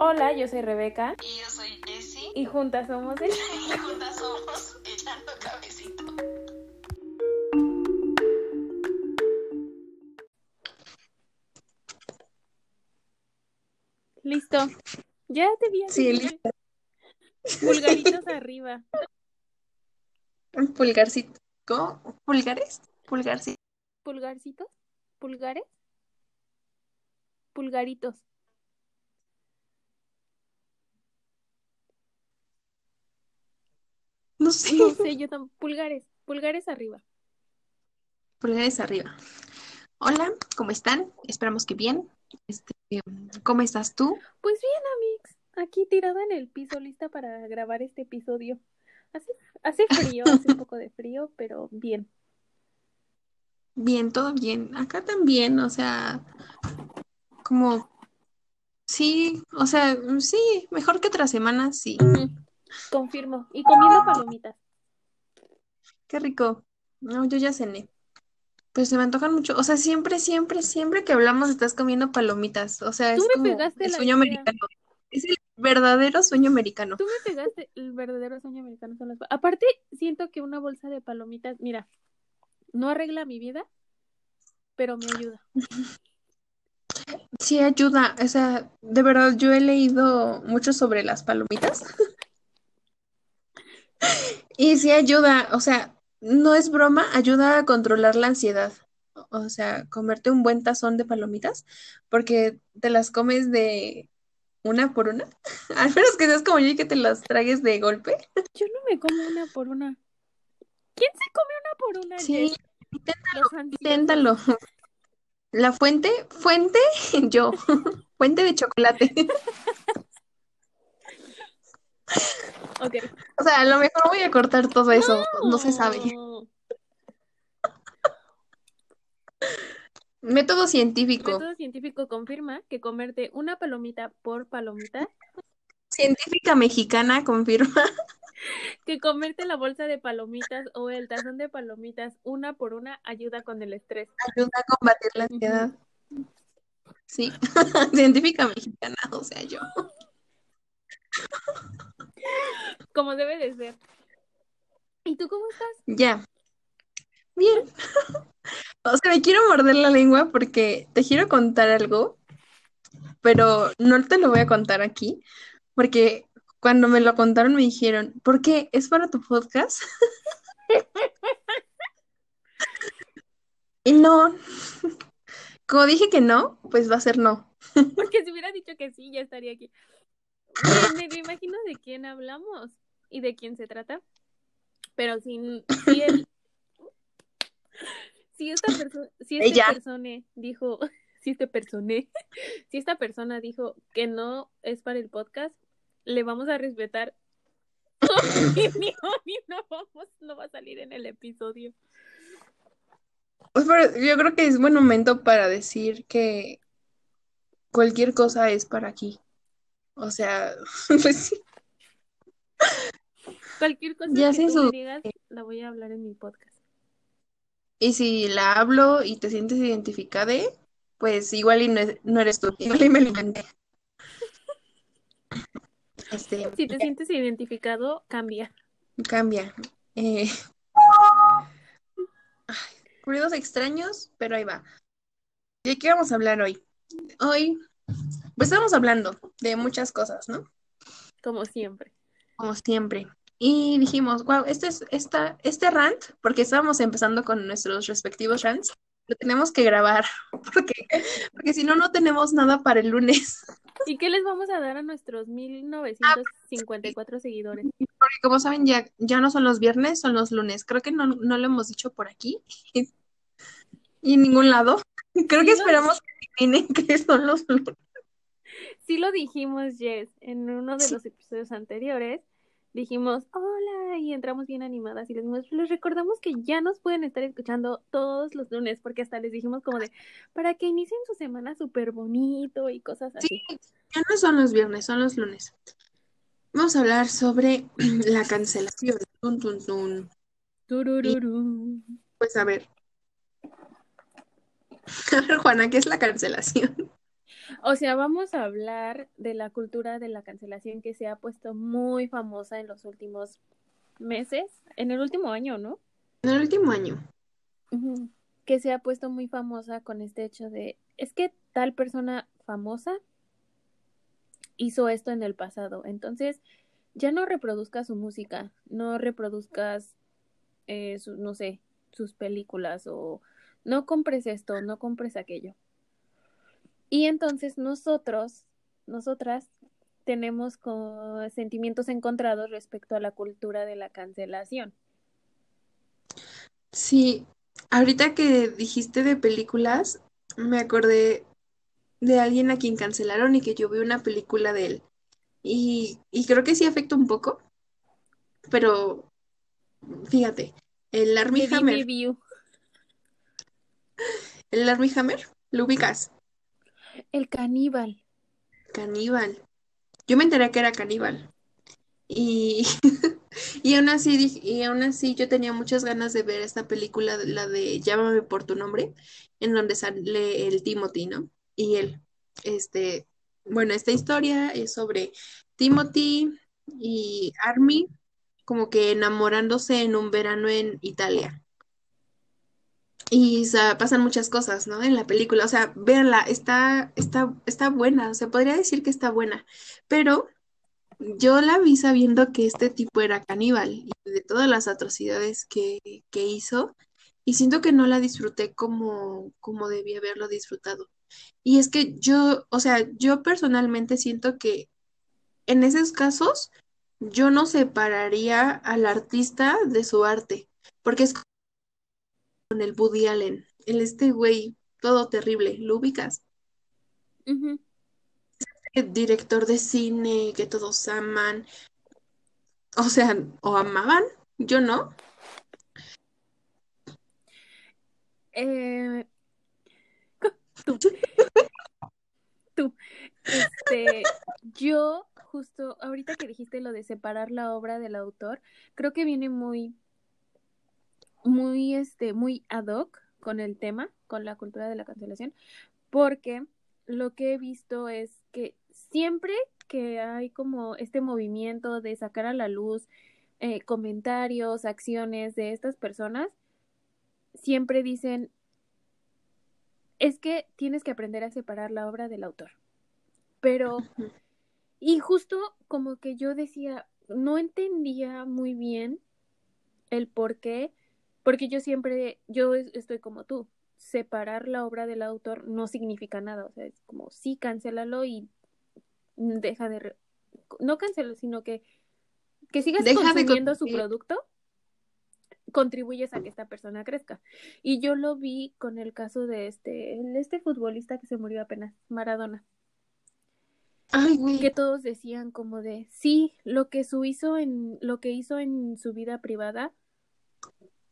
Hola, yo soy Rebeca. Y yo soy Jessie. Y juntas somos el... Y juntas somos Echando Cabecito. Listo. Ya te vi. Sí, listo. Pulgaritos arriba. Un pulgarcito. ¿Cómo? ¿Pulgares? Pulgarcito. ¿Pulgarcitos? ¿Pulgares? Pulgaritos. No sé. No sé, yo tampoco. Pulgares. Pulgares arriba. Pulgares arriba. Hola, ¿cómo están? Esperamos que bien. Este, ¿cómo estás tú? Pues bien, Amix. Aquí tirada en el piso, lista para grabar este episodio. Hace, hace frío, hace un poco de frío, pero bien. Bien, todo bien. Acá también, o sea, como, sí, o sea, sí, mejor que otra semana, sí. Confirmo. Y comiendo palomitas. Qué rico. No, yo ya cené. Pues se me antojan mucho. O sea, siempre, siempre, siempre que hablamos estás comiendo palomitas. O sea, Tú es me como el sueño idea. americano. Es el verdadero sueño americano. Tú me pegaste el verdadero sueño americano son las pa- Aparte, siento que una bolsa de palomitas, mira, no arregla mi vida, pero me ayuda. Sí, ayuda. O sea, de verdad, yo he leído mucho sobre las palomitas. Y sí ayuda. O sea, no es broma, ayuda a controlar la ansiedad. O sea, comerte un buen tazón de palomitas, porque te las comes de una por una. Al menos que seas como yo y que te las tragues de golpe. Yo no me como una por una. ¿Quién se come una por una, Sí, inténtalo, inténtalo. La fuente, fuente, yo. Fuente de chocolate. O sea, a lo mejor voy a cortar todo eso, no se sabe. Método científico. Método científico confirma que comerte una palomita por palomita, Científica mexicana confirma. que comerte la bolsa de palomitas o el tazón de palomitas una por una ayuda con el estrés. Ayuda a combatir la ansiedad. Sí, científica mexicana, o sea, yo. Como debe de ser. ¿Y tú cómo estás? Ya. Bien. O sea, me quiero morder la lengua porque te quiero contar algo, pero no te lo voy a contar aquí, porque cuando me lo contaron me dijeron, ¿por qué? ¿Es para tu podcast? Y no, como dije que no, pues va a ser no. Porque si hubiera dicho que sí, ya estaría aquí. Me, imagino de quién hablamos y de quién se trata. Pero si, si, el- si esta persona, si Ella. persona dijo, si este persona, si esta persona dijo que no es para el podcast, le vamos a respetar opinión y no vamos, no va a salir en el episodio. Pues, pero yo creo que es buen momento para decir que cualquier cosa es para aquí. O sea, pues sí. Cualquier cosa Ya que tú su- me digas, la voy a hablar en mi podcast. Y si la hablo y te sientes identificada, pues igual y no, es- no eres tú, igual y me lo inventé. Este, Si te sientes identificado, cambia. cambia. Eh, ay, ruidos extraños, pero ahí va. ¿De qué vamos a hablar hoy? Hoy, pues estamos hablando de muchas cosas, ¿no? Como siempre. Como siempre. Y dijimos, wow, este es esta, este rant, porque estábamos empezando con nuestros respectivos rants, lo tenemos que grabar, porque, porque si no, no tenemos nada para el lunes. ¿Y qué les vamos a dar a nuestros 1954 seguidores? Porque como saben, ya, ya no son los viernes, son los lunes. Creo que no, no lo hemos dicho por aquí y en ningún lado. Creo que Sí, esperamos que adivinen que son los lunes. Sí lo dijimos, Jess, en uno de Sí. los episodios anteriores. Dijimos, hola, y entramos bien animadas y les, dijimos- les recordamos que ya nos pueden estar escuchando todos los lunes, porque hasta les dijimos como de, para que inicien su semana súper bonito y cosas así. Ya no son los viernes, son los lunes. Vamos a hablar sobre la cancelación. Tun, tun, tun. Turururú. Pues a ver. A ver, Juana, ¿qué es la cancelación? O sea, vamos a hablar de la cultura de la cancelación que se ha puesto muy famosa en los últimos meses, en el último año, ¿no? En el último año. Que se ha puesto muy famosa con este hecho de, es que tal persona famosa hizo esto en el pasado, entonces ya no reproduzcas su música, no reproduzcas, eh, su- no sé, sus películas o no compres esto, no compres aquello. Y entonces nosotros, nosotras, tenemos sentimientos encontrados respecto a la cultura de la cancelación. Sí, ahorita que dijiste de películas, me acordé de alguien a quien cancelaron y que yo vi una película de él. Y, y creo que sí afecta un poco, pero fíjate, el The Hammer, el Armie Hammer, ¿lo ubicas? El caníbal. Caníbal. Yo me enteré que era caníbal. Y, y aún así, y aún así yo tenía muchas ganas de ver esta película, la de Llámame por tu nombre, en donde sale el Timothy, ¿no? Y él, este, bueno, esta historia es sobre Timothy y Army como que enamorándose en un verano en Italia. Y pasan muchas cosas, ¿no? En la película, o sea, véanla, está, está, está buena, o sea, podría decir que está buena, pero yo la vi sabiendo que este tipo era caníbal y de todas las atrocidades que, que hizo, y siento que no la disfruté como, como debía haberlo disfrutado. Y es que yo, o sea, yo personalmente siento que en esos casos yo no separaría al artista de su arte, porque es con el Woody Allen, el este güey, todo terrible, ¿lo ubicas? El director de cine que todos aman, o sea, o amaban, yo no. Eh, tú, tú. Este, yo justo ahorita que dijiste lo de separar la obra del autor, creo que viene muy, muy, este, muy ad hoc con el tema, con la cultura de la cancelación, porque lo que he visto es que siempre que hay como este movimiento de sacar a la luz eh, comentarios, acciones de estas personas, siempre dicen, es que tienes que aprender a separar la obra del autor. Pero, y justo como que yo decía, no entendía muy bien el por qué, porque yo siempre, yo es- estoy como tú, separar la obra del autor no significa nada, o sea, es como sí, cancélalo y deja de, re- no cancelo, sino que, que sigas Deja de consumiendo su producto, contribuyes a que esta persona crezca. Y yo lo vi con el caso de este, este futbolista que se murió apenas, Maradona. Ay, que todos decían como de sí, lo que su hizo en lo que hizo en su vida privada,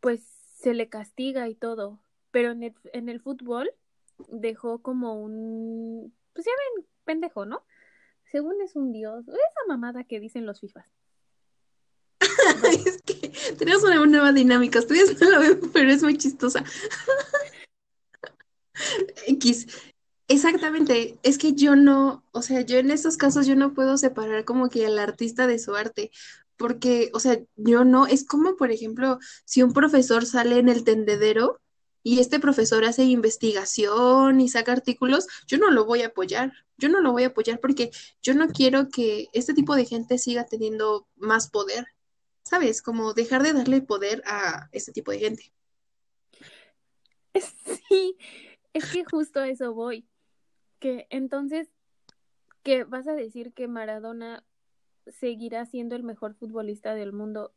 pues se le castiga y todo, pero en el, en el fútbol dejó como un pues ya ven, pendejo, ¿no? Según es un dios, esa mamada que dicen los FIFAs. Es que tenemos una nueva dinámica. Ustedes la pero es muy chistosa. X. Exactamente. Es que yo no, o sea, yo en estos casos yo no puedo separar como que al artista de su arte. Porque, o sea, yo no, es como, por ejemplo, si un profesor sale en el tendedero y este profesor hace investigación y saca artículos, yo no lo voy a apoyar. Yo no lo voy a apoyar porque yo no quiero que este tipo de gente siga teniendo más poder. ¿Sabes? Como dejar de darle poder a este tipo de gente. Sí, es que justo a eso voy. Que entonces, que vas a decir que Maradona seguirá siendo el mejor futbolista del mundo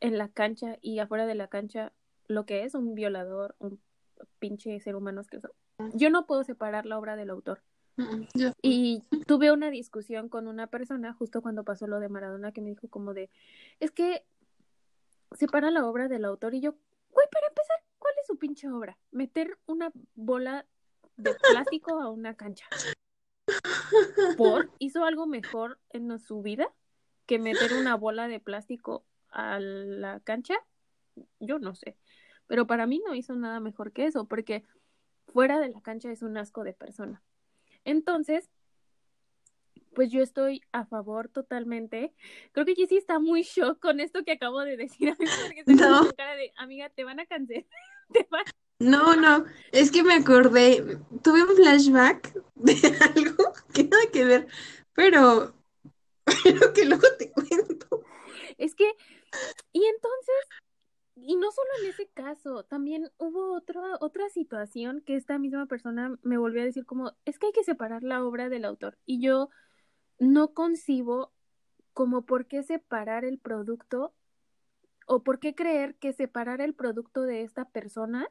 en la cancha y afuera de la cancha, lo que es un violador, un pinche ser humano asqueroso. Yo no puedo separar la obra del autor. Y tuve una discusión con una persona justo cuando pasó lo de Maradona que me dijo como de, es que separa la obra del autor y yo, güey, para empezar, ¿cuál es su pinche obra? Meter una bola de plástico a una cancha. ¿Por? ¿Hizo algo mejor en su vida que meter una bola de plástico a la cancha? Yo no sé. Pero para mí no hizo nada mejor que eso, porque fuera de la cancha es un asco de persona. Entonces, pues yo estoy a favor totalmente. Creo que Jessie está muy shock con esto que acabo de decir. Porque No. cara de, amiga, te van a cancelar. Te van- No, no, es que me acordé, tuve un flashback de algo nada que ver, pero, pero que luego te cuento. Es que, y entonces, y no solo en ese caso, también hubo otra, otra situación que esta misma persona me volvió a decir como, es que hay que separar la obra del autor. Y yo no concibo como por qué separar el producto o por qué creer que separar el producto de esta persona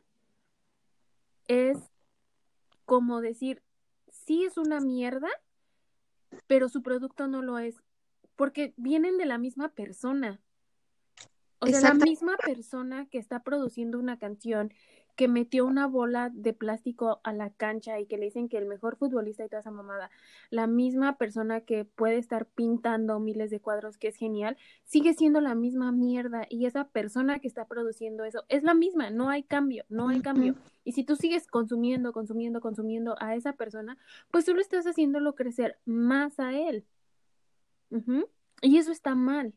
es como decir, sí es una mierda, pero su producto no lo es, porque vienen de la misma persona. O sea, la misma persona que está produciendo una canción, que metió una bola de plástico a la cancha y que le dicen que el mejor futbolista y toda esa mamada, la misma persona que puede estar pintando miles de cuadros, que es genial, sigue siendo la misma mierda y esa persona que está produciendo eso es la misma, no hay cambio, no hay cambio. Y si tú sigues consumiendo, consumiendo, consumiendo a esa persona, pues tú lo estás haciéndolo crecer más a él. Y eso está mal.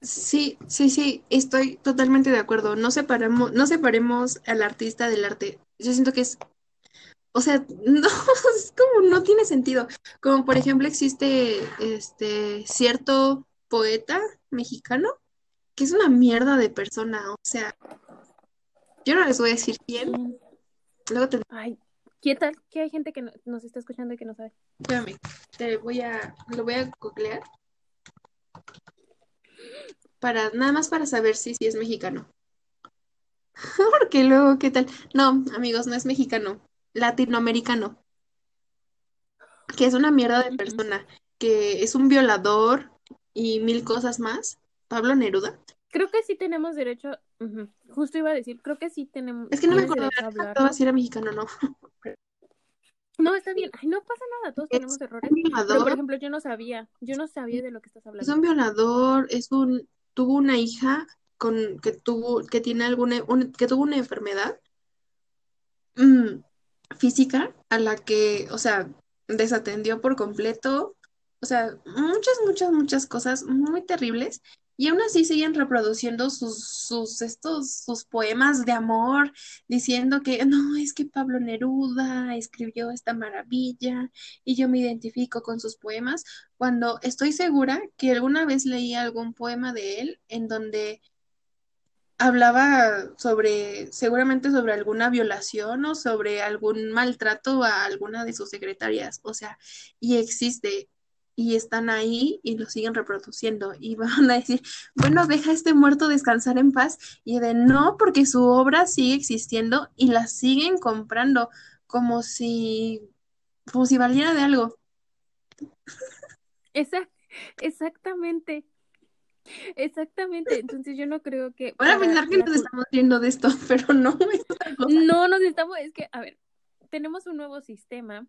Sí, sí, sí, estoy totalmente de acuerdo. No separamos, no separemos al artista del arte. Yo siento que es, o sea, no, es como no tiene sentido. Como por ejemplo existe este cierto poeta mexicano que es una mierda de persona. O sea, yo no les voy a decir quién. Luego te, Ay, ¿qué tal? Que hay gente que no- nos está escuchando y que no sabe. espérame, te voy a, lo voy a googlear para nada más para saber si, si es mexicano. Porque luego, ¿qué tal? No, amigos, no es mexicano, latinoamericano. Que es una mierda de persona, que es un violador y mil cosas más. Pablo Neruda. Creo que sí tenemos derecho, justo iba a decir, creo que sí tenemos Es que no me acordaba, si era mexicano no. No, está bien. Ay, no pasa nada, todos Es tenemos errores. un Pero por ejemplo, yo no sabía, yo no sabía de lo que estás es hablando. un violador, es un, tuvo una hija con que tuvo, que tiene alguna, un- que tuvo una enfermedad mm, física a la que, o sea, desatendió por completo, o sea, muchas, muchas, muchas cosas muy terribles, y aún así siguen reproduciendo sus, sus, estos, sus poemas de amor, diciendo que no, es que Pablo Neruda escribió esta maravilla y yo me identifico con sus poemas, cuando estoy segura que alguna vez leí algún poema de él en donde hablaba sobre, seguramente sobre alguna violación o sobre algún maltrato a alguna de sus secretarias, o sea, y existe, y están ahí y lo siguen reproduciendo, y van a decir, bueno, deja a este muerto descansar en paz, y de no, porque su obra sigue existiendo y la siguen comprando como si, como si valiera de algo. Exact- exactamente. Exactamente. Entonces yo no creo que Van a pensar que nos estamos riendo de esto, pero no, es. No nos estamos, es que, a ver, tenemos un nuevo sistema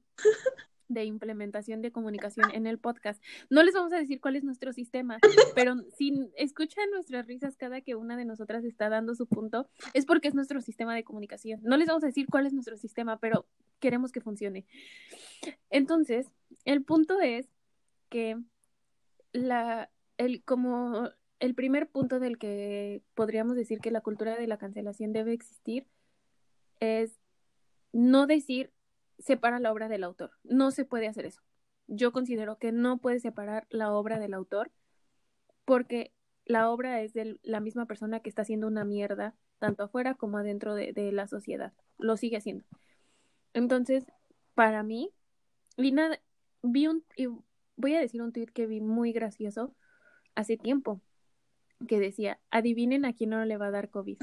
de implementación de comunicación en el podcast. No les vamos a decir cuál es nuestro sistema, pero si escuchan nuestras risas cada que una de nosotras está dando su punto, es porque es nuestro sistema de comunicación. No les vamos a decir cuál es nuestro sistema, pero queremos que funcione. Entonces, el punto es que la, el, como el primer punto del que podríamos decir que la cultura de la cancelación debe existir es no decir separa la obra del autor. No se puede hacer eso. Yo considero que no puedes separar la obra del autor porque la obra es de la misma persona que está haciendo una mierda tanto afuera como adentro de, de la sociedad. Lo sigue haciendo. Entonces, para mí, vi nada, vi un, y voy a decir un tweet que vi muy gracioso hace tiempo que decía, adivinen a quién no le va a dar COVID.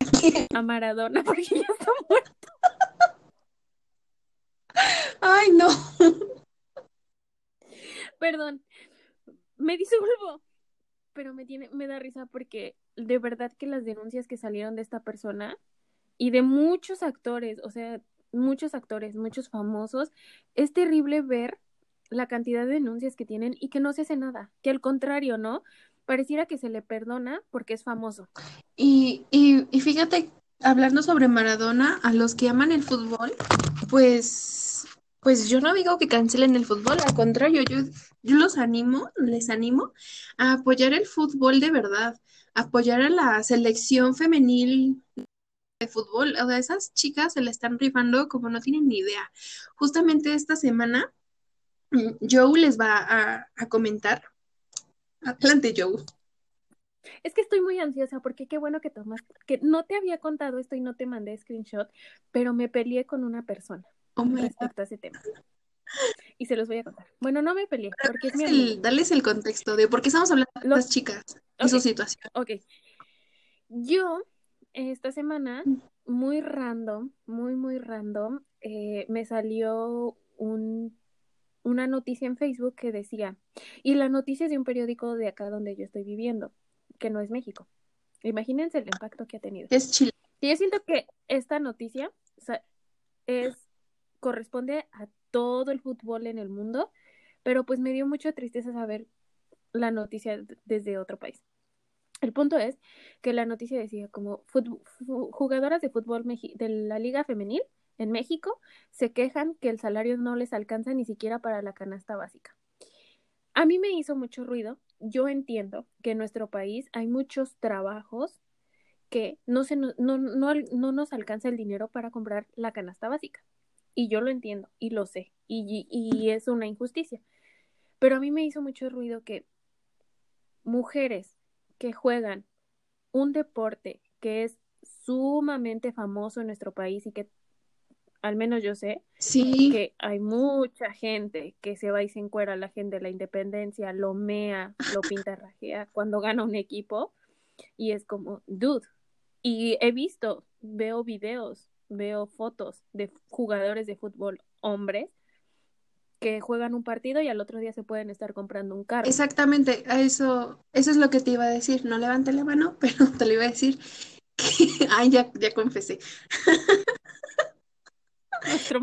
A Maradona, porque ya está muerto. Ay, no. Perdón, me disculpo, pero me tiene, me da risa porque de verdad que las denuncias que salieron de esta persona y de muchos actores, o sea, muchos actores, muchos famosos, es terrible ver la cantidad de denuncias que tienen y que no se hace nada, que al contrario, ¿no? Pareciera que se le perdona porque es famoso. Y, y, y fíjate hablando sobre Maradona, a los que aman el fútbol, pues, pues yo no digo que cancelen el fútbol, al contrario, yo, los animo, les animo a apoyar el fútbol de verdad, apoyar a la selección femenil de fútbol. O sea, esas chicas se le están rifando como no tienen ni idea. Justamente esta semana, mm, Joe les va a, a comentar. Adelante, Joe. Es que estoy muy ansiosa porque qué bueno que tomas, que no te había contado esto y no te mandé screenshot, pero me peleé con una persona Oh respecto a ese tema. Y se los voy a contar. Bueno, no me peleé porque es mi Dales amigo. el, dales el contexto de por qué estamos hablando de estas chicas y Ok. su situación. Ok. Yo, esta semana, muy random, muy, muy random, eh, me salió un, una noticia en Facebook que decía, y la noticia es de un periódico de acá donde yo estoy viviendo, que no es México. Imagínense el impacto que ha tenido. Es Chile. Y yo siento que esta noticia o sea, es, corresponde a todo el fútbol en el mundo, pero pues me dio mucha tristeza saber la noticia desde otro país. El punto es que la noticia decía como jugadoras de fútbol de la liga femenil en México se quejan que el salario no les alcanza ni siquiera para la canasta básica. A mí me hizo mucho ruido. Yo entiendo que en nuestro país hay muchos trabajos que no, se nos, no, no, no nos alcanza el dinero para comprar la canasta básica. Y yo lo entiendo y lo sé. Y, y es una injusticia. Pero a mí me hizo mucho ruido que mujeres que juegan un deporte que es sumamente famoso en nuestro país y que al menos yo sé Sí, que hay mucha gente que se va y se encuera la gente de la independencia, lo mea, lo pintarrajea cuando gana un equipo y es como, dude. Y he visto, veo videos, veo fotos de jugadores de fútbol hombres que juegan un partido y al otro día se pueden estar comprando un carro. exactamente. Eso, eso es lo que te iba a decir. No levanté la mano, pero te lo iba a decir. Que, ay, ya, ya confesé.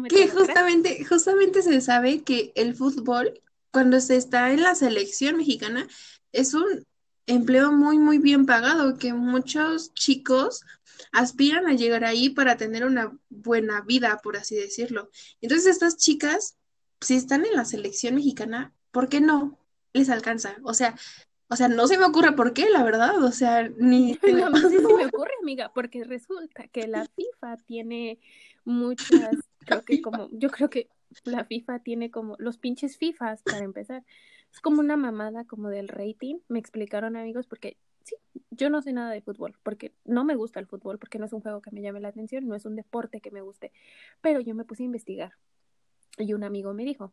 Que justamente, justamente se sabe que el fútbol, cuando se está en la selección mexicana, es un empleo muy, muy bien pagado, que muchos chicos aspiran a llegar ahí para tener una buena vida, por así decirlo. Entonces, estas chicas, si están en la selección mexicana, ¿por qué no les alcanza? O sea, o sea, no se me ocurre por qué, la verdad. O sea, ni No, no sé si me ocurre, amiga, porque resulta que la FIFA tiene muchas, creo que como, yo creo que la FIFA tiene como los pinches FIFAs para empezar. Es como una mamada como del rating, me explicaron amigos, porque sí, yo no sé nada de fútbol, porque no me gusta el fútbol, porque no es un juego que me llame la atención, no es un deporte que me guste, pero yo me puse a investigar y un amigo me dijo,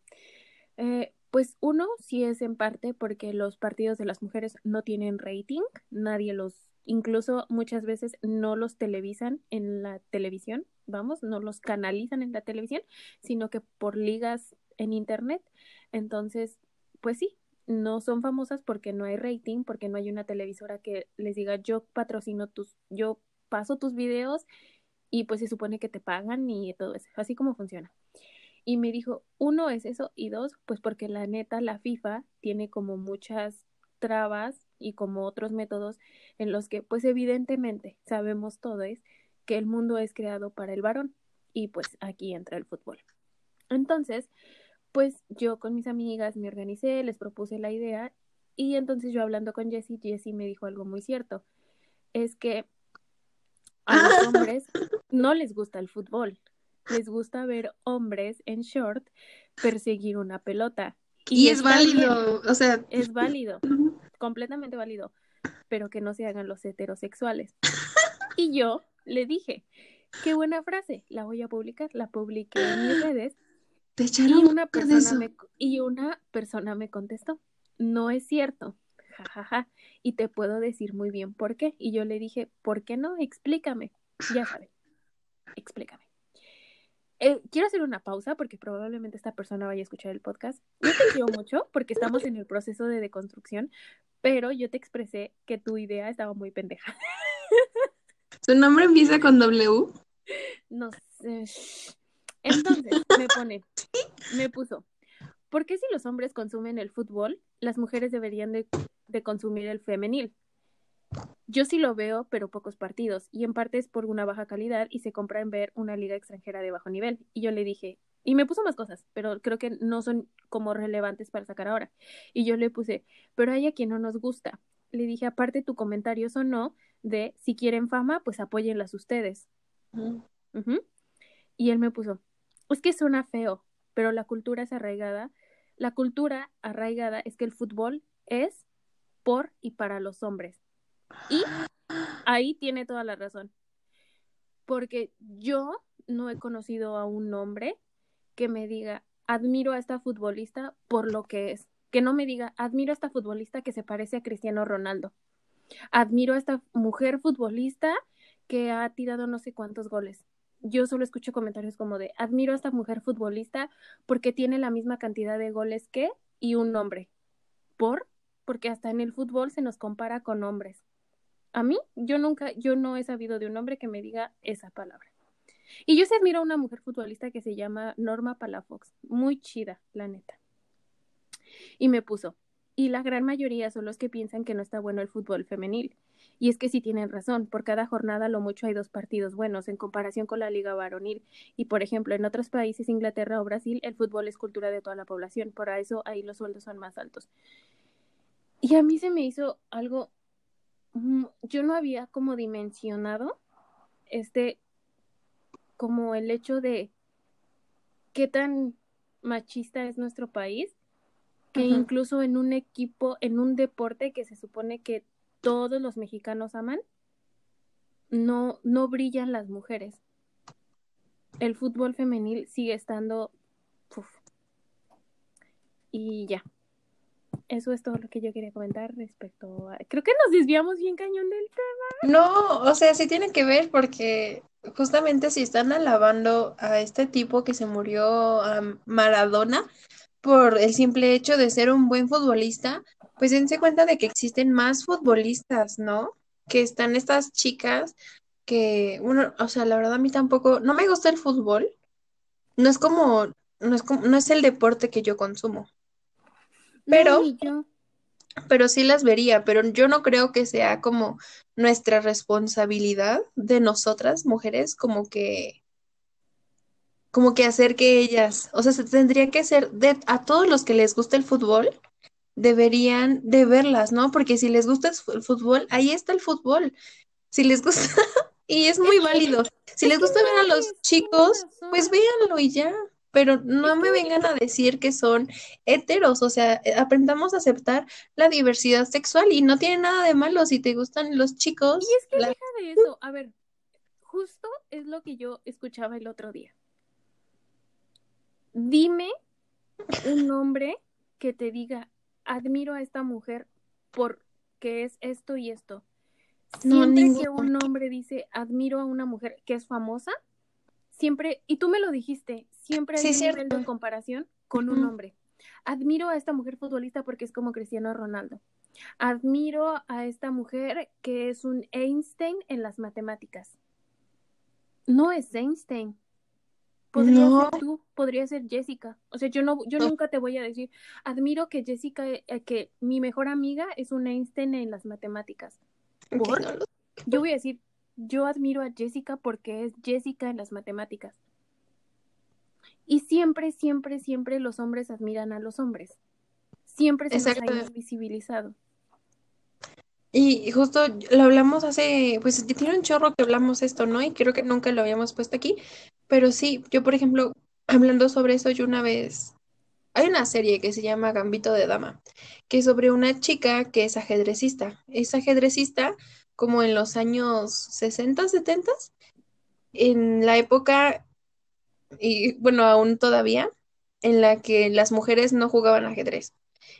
eh, pues uno sí es en parte porque los partidos de las mujeres no tienen rating, nadie los, incluso muchas veces no los televisan en la televisión, vamos, no los canalizan en la televisión, sino que por ligas en internet. Entonces, pues sí, no son famosas porque no hay rating, porque no hay una televisora que les diga yo patrocino tus, yo paso tus videos y pues se supone que te pagan y todo eso, así como funciona. Y me dijo, uno es eso y dos, pues porque la neta la FIFA tiene como muchas trabas y como otros métodos en los que pues evidentemente sabemos todos que el mundo es creado para el varón y pues aquí entra el fútbol. Entonces, pues yo con mis amigas me organicé, les propuse la idea y entonces yo hablando con Jessie, Jessie me dijo algo muy cierto, es que a los hombres no les gusta el fútbol, les gusta ver hombres en short perseguir una pelota. Y es bien, válido, o sea, es válido, completamente válido, pero que no se hagan los heterosexuales. Y yo le dije, qué buena frase, la voy a publicar, la publiqué en mis redes te y una de persona eso. me, y una persona me contestó, no es cierto, jajaja, y te puedo decir muy bien por qué. Y yo le dije, ¿por qué no? Explícame. Ya saben, explícame. Eh, quiero hacer una pausa porque probablemente esta persona vaya a escuchar el podcast. Yo te quiero mucho porque estamos en el proceso de deconstrucción, pero yo te expresé que tu idea estaba muy pendeja. Su nombre empieza con W. No sé. Entonces me pone, me puso, ¿por qué si los hombres consumen el fútbol, las mujeres deberían de, de consumir el femenil? Yo sí lo veo, pero pocos partidos, y en parte es por una baja calidad y se compra en ver una liga extranjera de bajo nivel. Y yo le dije, y me puso más cosas, pero creo que no son como relevantes para sacar ahora. Y yo le puse, pero hay a quien no nos gusta. Le dije, aparte tu comentario sonó de si quieren fama, pues apóyenlas ustedes. Y él me puso, es que suena feo, pero la cultura es arraigada. La cultura arraigada es que el fútbol es por y para los hombres. Y ahí tiene toda la razón. Porque yo no he conocido a un hombre que me diga, admiro a esta futbolista por lo que es. Que no me diga, admiro a esta futbolista que se parece a Cristiano Ronaldo. Admiro a esta mujer futbolista que ha tirado no sé cuántos goles. Yo solo escucho comentarios como de, admiro a esta mujer futbolista porque tiene la misma cantidad de goles que y un hombre. ¿Por? Porque hasta en el fútbol se nos compara con hombres. A mí, yo nunca, yo no he sabido de un hombre que me diga esa palabra. Y yo sí admiro a una mujer futbolista que se llama Norma Palafox. Muy chida, la neta. Y me puso, y la gran mayoría son los que piensan que no está bueno el fútbol femenil. Y es que sí tienen razón, por cada jornada lo mucho hay dos partidos buenos en comparación con la liga varonil. Y por ejemplo, en otros países, Inglaterra o Brasil, el fútbol es cultura de toda la población, por eso ahí los sueldos son más altos. Y a mí se me hizo algo, mm, yo no había como dimensionado este, como el hecho de qué tan machista es nuestro país, que incluso en un equipo, en un deporte que se supone que todos los mexicanos aman, no, no brillan las mujeres. El fútbol femenil sigue estando... uf. Y ya. Eso es todo lo que yo quería comentar respecto a... Creo que nos desviamos bien cañón del tema. No, o sea, sí tiene que ver porque justamente si están alabando a este tipo que se murió a Maradona por el simple hecho de ser un buen futbolista, pues dense cuenta de que existen más futbolistas, ¿no? Que están estas chicas que, uno, o sea, la verdad a mí tampoco, no me gusta el fútbol, no es como, no es como, no es el deporte que yo consumo, pero No, pero sí las vería, pero yo no creo que sea como nuestra responsabilidad de nosotras, mujeres, como que, como que hacer que ellas, o sea, se tendría que ser de a todos los que les gusta el fútbol, deberían de verlas, ¿no? Porque si les gusta el fútbol, ahí está el fútbol. Si les gusta, y es muy válido. Si Es les gusta ver a los chicos, pues véanlo y ya. Pero no me vengan a decir que son heteros, o sea, eh, aprendamos a aceptar la diversidad sexual y no tiene nada de malo si te gustan los Y chicos. es que la- deja de eso. A ver, justo es lo que yo escuchaba el otro día. Dime un hombre que te diga, admiro a esta mujer porque es esto y esto. No, Siempre que ninguno. un hombre dice, admiro a una mujer que es famosa, siempre, y tú me lo dijiste, siempre hay Sí, un cierto. nivel de comparación con un hombre. Admiro a esta mujer futbolista porque es como Cristiano Ronaldo. Admiro a esta mujer que es un Einstein en las matemáticas. No es Einstein. Podría No. ser tú, podría ser Jessica. O sea, yo no, yo No. nunca te voy a decir, admiro que Jessica, eh, que mi mejor amiga es un Einstein en las matemáticas. Ok, ¿Por? no lo- Yo voy a decir, yo admiro a Jessica porque es Jessica en las matemáticas. Y siempre, siempre, siempre los hombres admiran a los hombres. Siempre se nos Exacto. ha invisibilizado. Y justo lo hablamos hace, pues tiene un chorro que hablamos esto, ¿no? Y creo que nunca lo habíamos puesto aquí, pero sí, yo por ejemplo, hablando sobre eso, yo una vez, hay una serie que se llama Gambito de Dama, que es sobre una chica que es ajedrecista. Es ajedrecista como en los años 60, 70, en la época, y bueno, aún todavía, en la que las mujeres no jugaban ajedrez.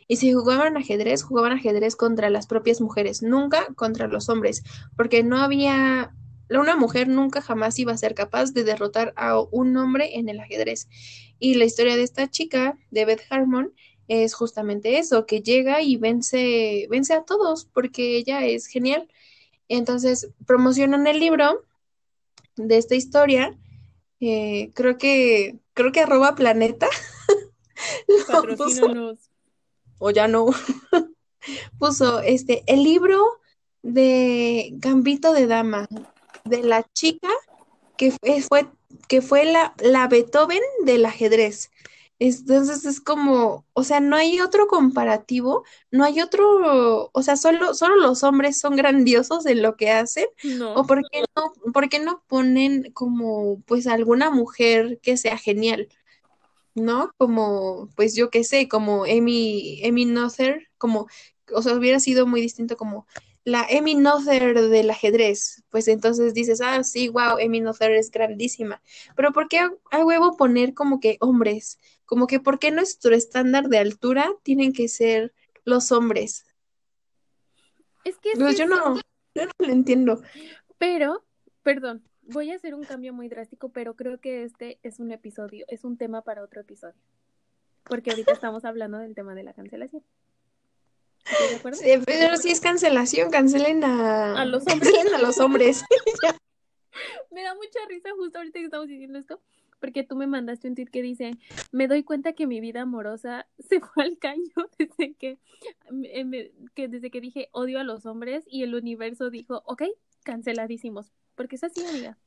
Y si jugaban ajedrez, jugaban ajedrez contra las propias mujeres, nunca contra los hombres, porque no había, una mujer nunca jamás iba a ser capaz de derrotar a un hombre en el ajedrez. Y la historia de esta chica, de Beth Harmon, es justamente eso, que llega y vence, vence a todos, porque ella es genial. Entonces, promocionan el libro de esta historia. eh, creo que, creo que arroba planeta. o ya no, puso este, el libro de Gambito de Dama, de la chica que fue, fue- que fue la, la Beethoven del ajedrez. Entonces es como, o sea, no hay otro comparativo, no hay otro, o sea, solo, solo los hombres son grandiosos en lo que hacen, No. o por qué no, por qué no ponen como, pues, alguna mujer que sea genial, ¿no? Como, pues yo qué sé, como Amy, Amy Noether, como, o sea, hubiera sido muy distinto como la Amy Noether del ajedrez, pues entonces dices, ah, sí, wow, Amy Noether es grandísima, pero ¿por qué a, a huevo poner como que hombres? Como que ¿por qué nuestro estándar de altura tienen que ser los hombres? Es que es Pues yo no, yo no lo entiendo. Pero, perdón, voy a hacer un cambio muy drástico, pero creo que este es un episodio, es un tema para otro episodio. Porque ahorita estamos hablando del tema de la cancelación. ¿Estás de acuerdo? Sí, pero si es cancelación, cancelen a, A los hombres. cancelen a los hombres. Me da mucha risa justo ahorita que estamos diciendo esto, porque tú me mandaste un tweet que dice, me doy cuenta que mi vida amorosa se fue al caño desde que, eh, me- que desde que dije odio a los hombres y el universo dijo, ok, canceladísimos, porque es así, amiga.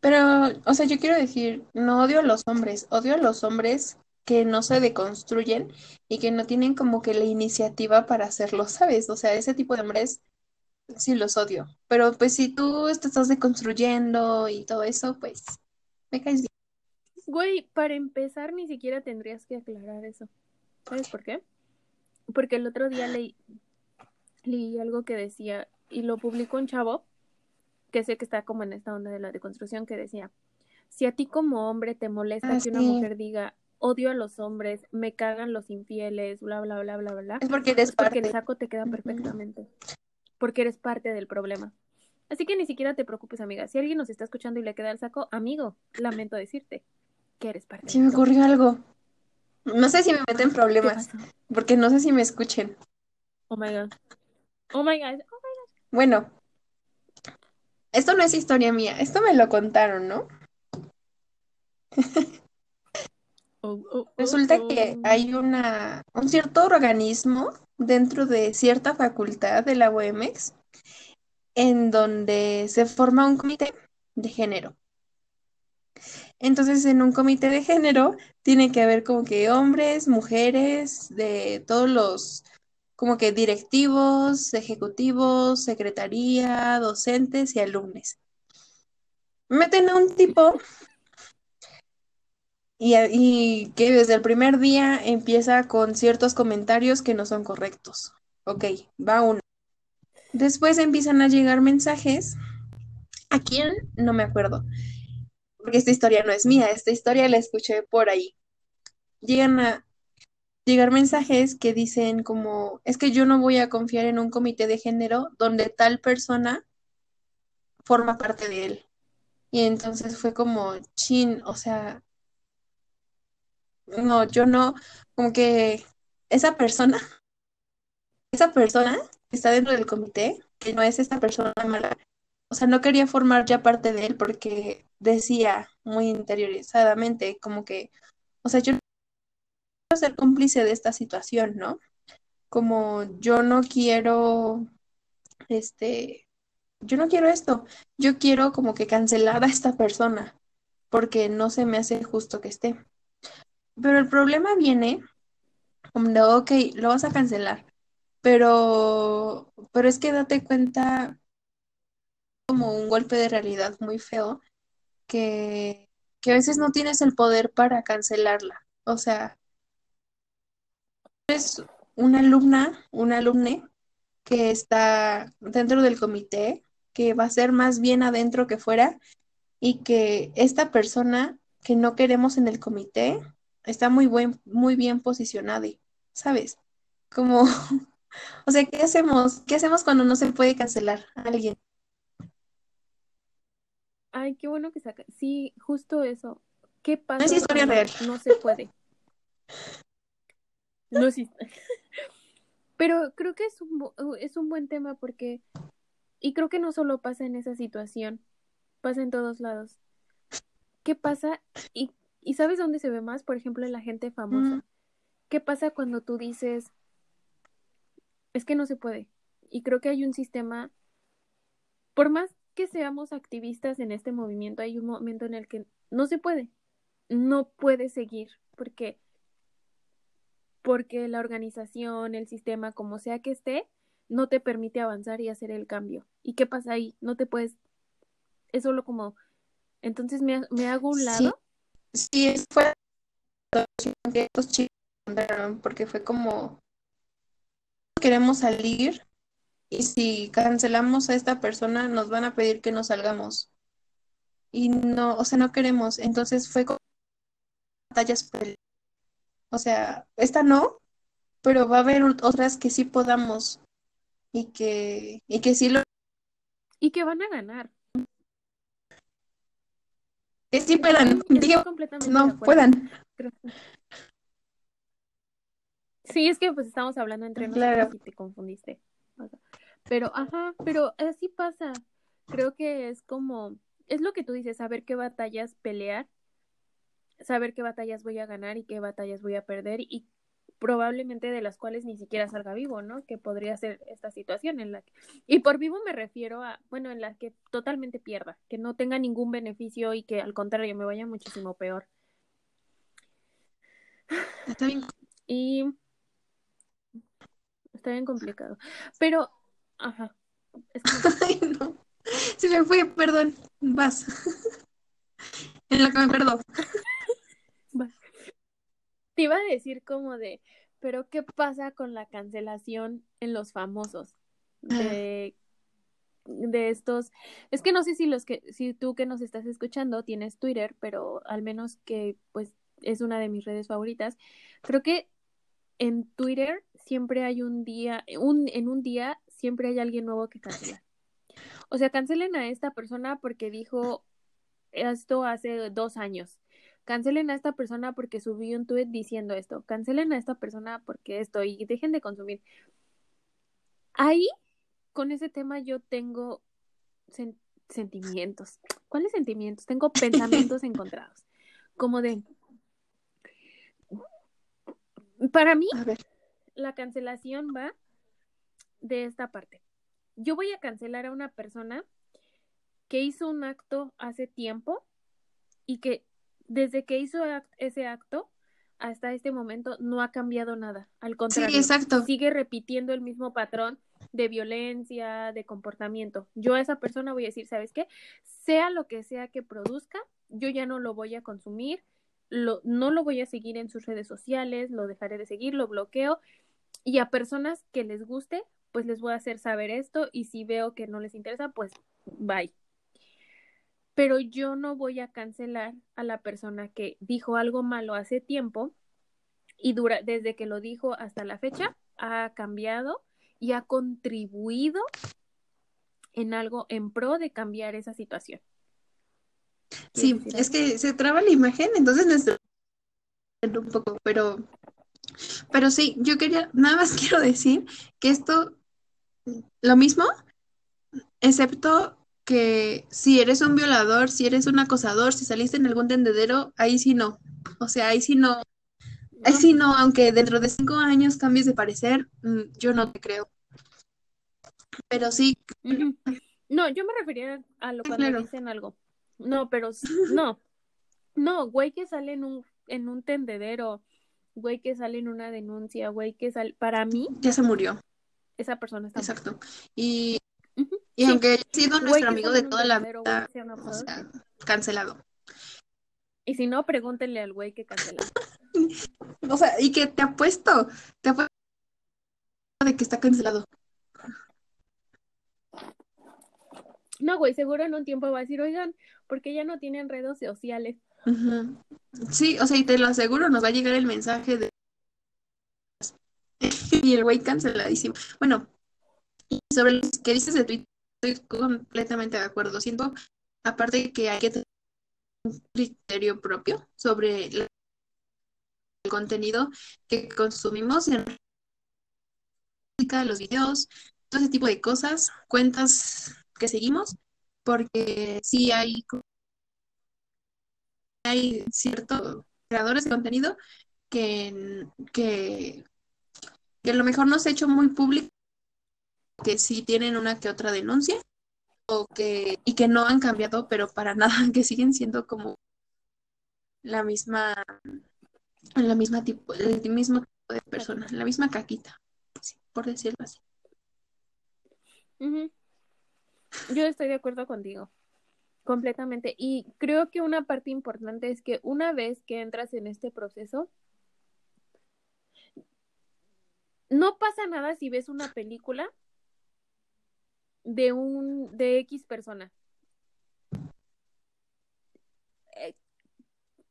Pero, o sea, yo quiero decir, no odio a los hombres, odio a los hombres que no se deconstruyen y que no tienen como que la iniciativa para hacerlo, ¿sabes? O sea, ese tipo de hombres sí los odio. Pero pues si tú te estás deconstruyendo y todo eso, pues me caes bien. Güey, para empezar ni siquiera tendrías que aclarar eso. ¿Sabes por qué? Porque el otro día leí, leí algo que decía, y lo publicó un chavo, que sé que está como en esta onda de la deconstrucción, que decía, si a ti como hombre te molesta Ah, que una sí. mujer diga, odio a los hombres, me cagan los infieles, bla, bla, bla, bla, bla, Es porque eres es porque el parte. saco te queda perfectamente, porque eres parte del problema. Así que ni siquiera te preocupes, amiga. Si alguien nos está escuchando y le queda el saco, amigo, lamento decirte que eres parte Sí del me ocurrió algo. No sé si me meten ¿Qué problemas, porque no sé si me escuchen. Oh my god. Oh my god. Oh Bueno, esto no es historia mía, esto me lo contaron, ¿no? oh, oh, Resulta oh, que oh. hay una, un cierto organismo dentro de cierta facultad de la UEMEX en donde se forma un comité de género. Entonces, en un comité de género tiene que haber como que hombres, mujeres, de todos los, como que directivos, ejecutivos, secretaría, docentes y alumnos. Meten a un tipo y, que desde el primer día empieza con ciertos comentarios que no son correctos. Ok, va uno. Después empiezan a llegar mensajes. ¿A quién? No me acuerdo. Porque esta historia no es mía, esta historia la escuché por ahí. Llegan a llegar mensajes que dicen como, es que yo no voy a confiar en un comité de género donde tal persona forma parte de él. Y entonces fue como, chin, o sea, no, yo no, como que esa persona, esa persona que está dentro del comité, que no es esta persona mala, o sea, no quería formar ya parte de él porque decía muy interiorizadamente como que, o sea, yo ser cómplice de esta situación, ¿no? Como yo no quiero, este, yo no quiero esto, yo quiero como que cancelar a esta persona porque no se me hace justo que esté. Pero el problema viene de, ok, lo vas a cancelar, pero, pero es que date cuenta como un golpe de realidad muy feo que, que a veces no tienes el poder para cancelarla. O sea, es una alumna, una alumne que está dentro del comité, que va a ser más bien adentro que fuera, y que esta persona que no queremos en el comité está muy buen, muy bien posicionada, ¿sabes? Como, o sea, ¿qué hacemos? ¿Qué hacemos cuando no se puede cancelar a alguien? Ay, qué bueno que saca. Sí, justo eso. ¿Qué No pasa es historia real. no se puede? No hist- Pero creo que es un, es un buen tema porque, y creo que no solo pasa en esa situación, pasa en todos lados. ¿Qué pasa? Y, y ¿sabes dónde se ve más? Por ejemplo, en la gente famosa. Mm. ¿Qué pasa cuando tú dices, es que no se puede? y creo que hay un sistema, por más que seamos activistas en este movimiento, hay un momento en el que no se puede, no puede seguir, porque porque la organización, el sistema, como sea que esté, no te permite avanzar y hacer el cambio. ¿Y qué pasa ahí? No te puedes, es solo como, entonces me, me hago un lado. Sí, sí fue que estos chicos porque fue como, queremos salir y si cancelamos a esta persona nos van a pedir que nos salgamos. Y no, o sea, no queremos. Entonces fue como batallas o sea, esta no, pero va a haber otras que sí podamos y que, y que sí lo... Y que van a ganar. Que sí puedan. Digo, no puedan. Sí, es que pues estamos hablando entre nosotros y te confundiste. Pero, ajá, pero así pasa. Creo que es como, es lo que tú dices, saber qué batallas pelear saber qué batallas voy a ganar y qué batallas voy a perder y probablemente de las cuales ni siquiera salga vivo, ¿no? Que podría ser esta situación en la que... Y por vivo me refiero a, bueno, en la que totalmente pierda, que no tenga ningún beneficio y que al contrario me vaya muchísimo peor. Está bien. Y... Está bien complicado. Pero, ajá. Ay, no. Se me fue, perdón. Vas. en la que me perdón te iba a decir como de, pero ¿qué pasa con la cancelación en los famosos? De, de estos, es que no sé si los que, si tú que nos estás escuchando tienes Twitter, pero al menos que pues es una de mis redes favoritas, creo que en Twitter siempre hay un día, un, en un día siempre hay alguien nuevo que cancela. O sea, cancelen a esta persona porque dijo esto hace dos años cancelen a esta persona porque subí un tweet diciendo esto, cancelen a esta persona porque esto y dejen de consumir. Ahí, con ese tema yo tengo sentimientos. ¿Cuáles sentimientos? Tengo pensamientos encontrados. Como de... Para mí, la cancelación va de esta parte. Yo voy a cancelar a una persona que hizo un acto hace tiempo y que desde que hizo ese acto hasta este momento no ha cambiado nada. Al contrario, exacto. sigue repitiendo el mismo patrón de violencia, de comportamiento. Yo a esa persona voy a decir, ¿sabes qué? Sea lo que sea que produzca, yo ya no lo voy a consumir, lo, no lo voy a seguir en sus redes sociales, lo dejaré de seguir, lo bloqueo. Y a personas que les guste, pues les voy a hacer saber esto y si veo que no les interesa, pues bye pero yo no voy a cancelar a la persona que dijo algo malo hace tiempo y dura, desde que lo dijo hasta la fecha ha cambiado y ha contribuido en algo en pro de cambiar esa situación. Sí, es que se traba la imagen, entonces nuestro un poco, pero pero sí, yo quería nada más quiero decir que esto lo mismo excepto que si eres un violador, si eres un acosador, si saliste en algún tendedero, ahí sí no. O sea, ahí sí no. Ahí sí no, aunque dentro de cinco años cambies de parecer, mm, yo no te creo. Pero sí. No, yo me refería a lo cuando dicen algo. No, pero no. No, güey que sale en un, en un tendedero, güey que sale en una denuncia, güey que sale. Para mí. Ya se murió. Esa persona está. Exacto. Y y aunque haya sido nuestro amigo de toda la vida, o sea, cancelado. Y si no, pregúntenle al güey que canceló. o sea, y que te apuesto, te apuesto de que está cancelado. No, güey, seguro en un tiempo va a decir, oigan, porque ya no tienen redes sociales. Sí, o sea, y te lo aseguro, nos va a llegar el mensaje de... y el güey canceladísimo. Bueno, sobre lo que dices de Twitter, estoy completamente de acuerdo. Siento, aparte que hay que tener un criterio propio sobre el contenido que consumimos en los videos, todo ese tipo de cosas, cuentas que seguimos, porque sí hay, hay ciertos creadores de contenido que, que, que a lo mejor no se ha hecho muy público que sí tienen una que otra denuncia o que, y que no han cambiado, pero para nada, que siguen siendo como la misma, la misma tipo, el mismo tipo de persona, la misma caquita, por decirlo así. Yo estoy de acuerdo contigo, completamente. Y creo que una parte importante es que una vez que entras en este proceso, no pasa nada si ves una película de un de X persona. Eh,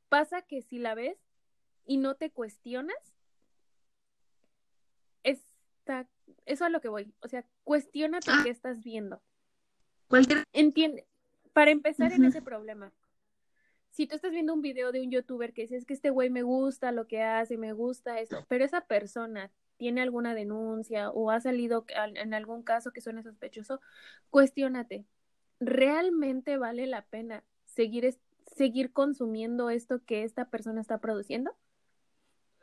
pasa que si la ves y no te cuestionas, está, eso a lo que voy. O sea, cuestionate Ah. qué estás viendo. Cualquier, Entiende, para empezar en ese problema. Si tú estás viendo un video de un youtuber que dices que este güey me gusta lo que hace, me gusta eso, pero esa persona tiene alguna denuncia o ha salido al- en algún caso que suene sospechoso, cuestiónate. ¿Realmente vale la pena seguir, seguir consumiendo esto que esta persona está produciendo?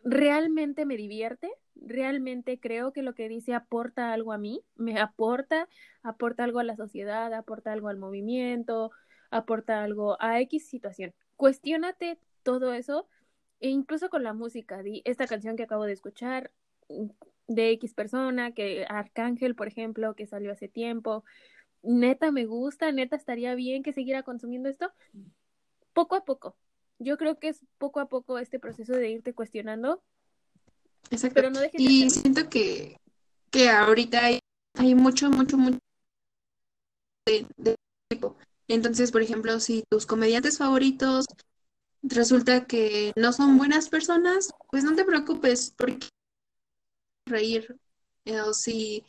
¿Realmente me divierte? ¿Realmente creo que lo que dice aporta algo a mí? ¿Me aporta? ¿Aporta algo a la sociedad? ¿Aporta algo al movimiento? ¿Aporta algo a X situación? Cuestiónate todo eso e incluso con la música. Di, esta canción que acabo de escuchar de X persona, que Arcángel, por ejemplo, que salió hace tiempo, neta me gusta, neta estaría bien que siguiera consumiendo esto. Poco a poco. Yo creo que es poco a poco este proceso de irte cuestionando, exacto. pero no dejes de Y siento que, que ahorita hay, hay mucho, mucho, mucho de, de tipo. Entonces, por ejemplo, si tus comediantes favoritos resulta que no son buenas personas, pues no te preocupes porque reír. Eh, O si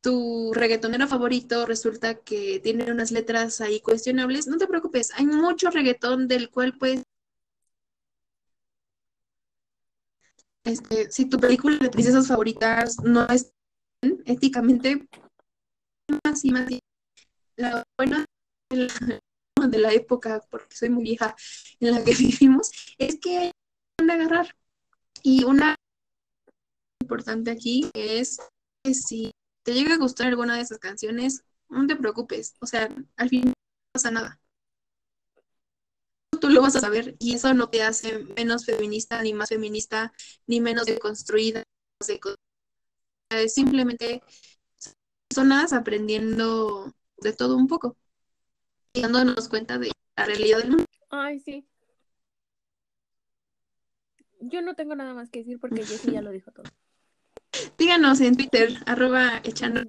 tu reggaetonero favorito resulta que tiene unas letras ahí cuestionables, no te preocupes, hay mucho reggaetón del cual puedes, este, si tu película de princesas favoritas no es éticamente más y más la buena de la, época, porque soy muy vieja en la que vivimos, es que hay que agarrar. Y una importante aquí es que si te llega a gustar alguna de esas canciones, no te preocupes, o sea, al fin no pasa nada. Tú lo vas a saber y eso no te hace menos feminista, ni más feminista, ni menos deconstruida. deco- Es simplemente personas aprendiendo de todo un poco y dándonos cuenta de la realidad del mundo. Ay, sí. Yo no tengo nada más que decir porque Jessie ya lo dijo todo. Díganos en Twitter, arroba echando.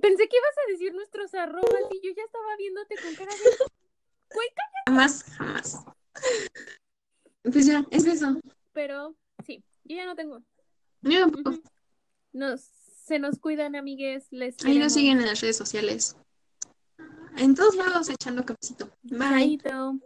Pensé que ibas a decir nuestros arrobas y yo ya estaba viéndote con cara de... Güey. Jamás, jamás. Pues ya, es eso. Pero sí, yo ya no tengo. Yo. Nos, se nos cuidan, amigues. Les Ahí queremos. nos siguen en las redes sociales. En todos lados echando cafecito. Bye. Chaito.